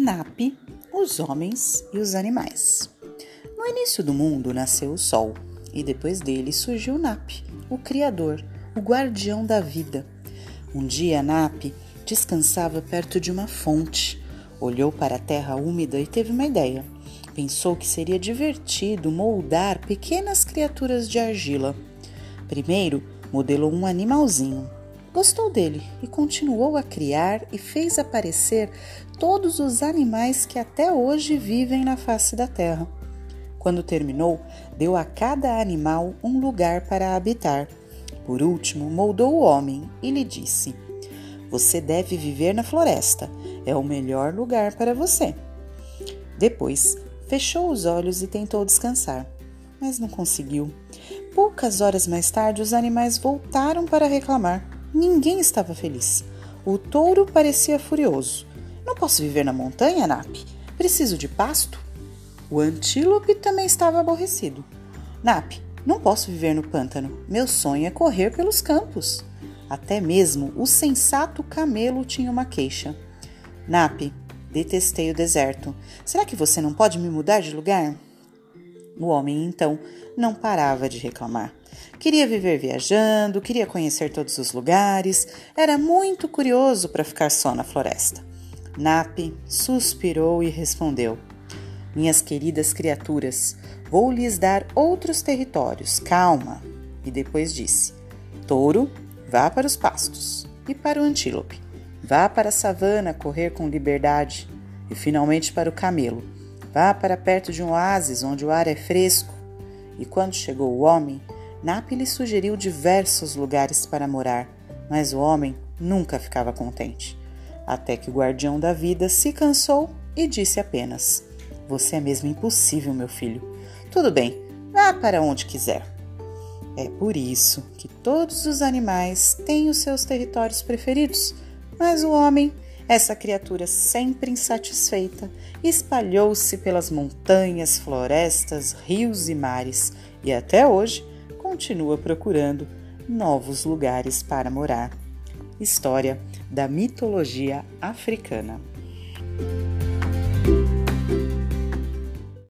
NAP, os homens e os animais. No início do mundo nasceu o Sol e depois dele surgiu NAP, o Criador, o guardião da vida. Um dia NAP descansava perto de uma fonte, olhou para a terra úmida e teve uma ideia. Pensou que seria divertido moldar pequenas criaturas de argila. Primeiro, modelou um animalzinho Gostou dele e continuou a criar e fez aparecer todos os animais que até hoje vivem na face da terra. Quando terminou, deu a cada animal um lugar para habitar. Por último, moldou o homem e lhe disse: Você deve viver na floresta, é o melhor lugar para você. Depois, fechou os olhos e tentou descansar, mas não conseguiu. Poucas horas mais tarde, os animais voltaram para reclamar. Ninguém estava feliz. O touro parecia furioso. Não posso viver na montanha, Nap? Preciso de pasto? O antílope também estava aborrecido. Nap, não posso viver no pântano. Meu sonho é correr pelos campos. Até mesmo o sensato camelo tinha uma queixa. Nap, detestei o deserto. Será que você não pode me mudar de lugar? O homem, então, não parava de reclamar. Queria viver viajando, queria conhecer todos os lugares, era muito curioso para ficar só na floresta. Nape suspirou e respondeu: Minhas queridas criaturas, vou lhes dar outros territórios, calma. E depois disse: Touro, vá para os pastos. E para o antílope: Vá para a savana correr com liberdade. E finalmente para o camelo: Vá para perto de um oásis onde o ar é fresco. E quando chegou o homem, Napi lhe sugeriu diversos lugares para morar, mas o homem nunca ficava contente. Até que o guardião da vida se cansou e disse apenas: Você é mesmo impossível, meu filho. Tudo bem, vá para onde quiser. É por isso que todos os animais têm os seus territórios preferidos, mas o homem essa criatura, sempre insatisfeita, espalhou-se pelas montanhas, florestas, rios e mares e até hoje continua procurando novos lugares para morar. História da mitologia africana.